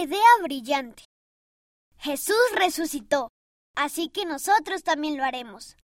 idea brillante. Jesús resucitó, así que nosotros también lo haremos.